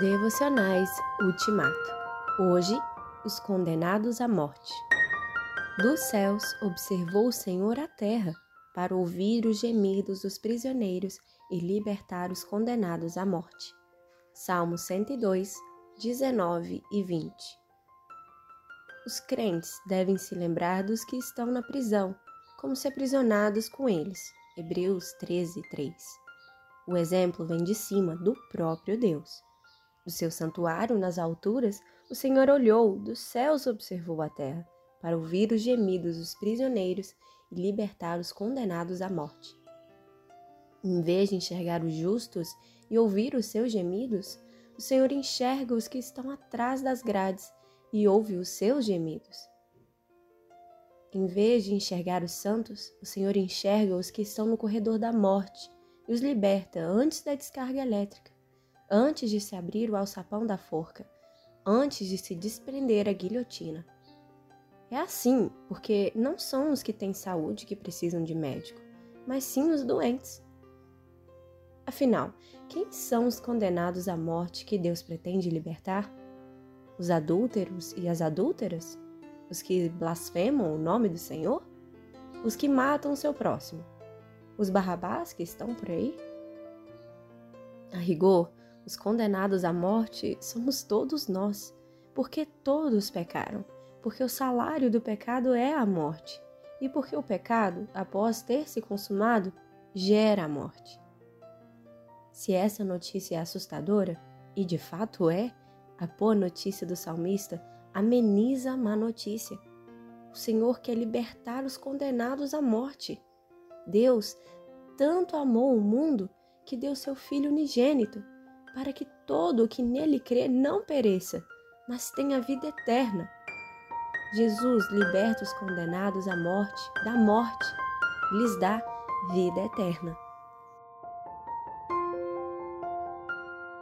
Devocionais Ultimato. Hoje, os condenados à morte. Dos céus observou o Senhor a terra, para ouvir os gemidos dos prisioneiros e libertar os condenados à morte. Salmo 102, 19 e 20. Os crentes devem se lembrar dos que estão na prisão, como se aprisionados com eles. Hebreus 13, 3. O exemplo vem de cima do próprio Deus. Do seu santuário nas alturas, o Senhor olhou, dos céus observou a terra, para ouvir os gemidos dos prisioneiros e libertar os condenados à morte. Em vez de enxergar os justos e ouvir os seus gemidos, o Senhor enxerga os que estão atrás das grades e ouve os seus gemidos. Em vez de enxergar os santos, o Senhor enxerga os que estão no corredor da morte e os liberta antes da descarga elétrica antes de se abrir o alçapão da forca, antes de se desprender a guilhotina. É assim porque não são os que têm saúde que precisam de médico, mas sim os doentes. Afinal, quem são os condenados à morte que Deus pretende libertar? Os adúlteros e as adúlteras? Os que blasfemam o nome do Senhor? Os que matam o seu próximo? Os barrabás que estão por aí? A rigor, os condenados à morte somos todos nós, porque todos pecaram, porque o salário do pecado é a morte, e porque o pecado, após ter se consumado, gera a morte. Se essa notícia é assustadora, e de fato é, a boa notícia do salmista ameniza a má notícia. O Senhor quer libertar os condenados à morte. Deus tanto amou o mundo que deu seu Filho unigênito para que todo o que nele crê não pereça, mas tenha vida eterna. Jesus liberta os condenados à morte, da morte, lhes dá vida eterna.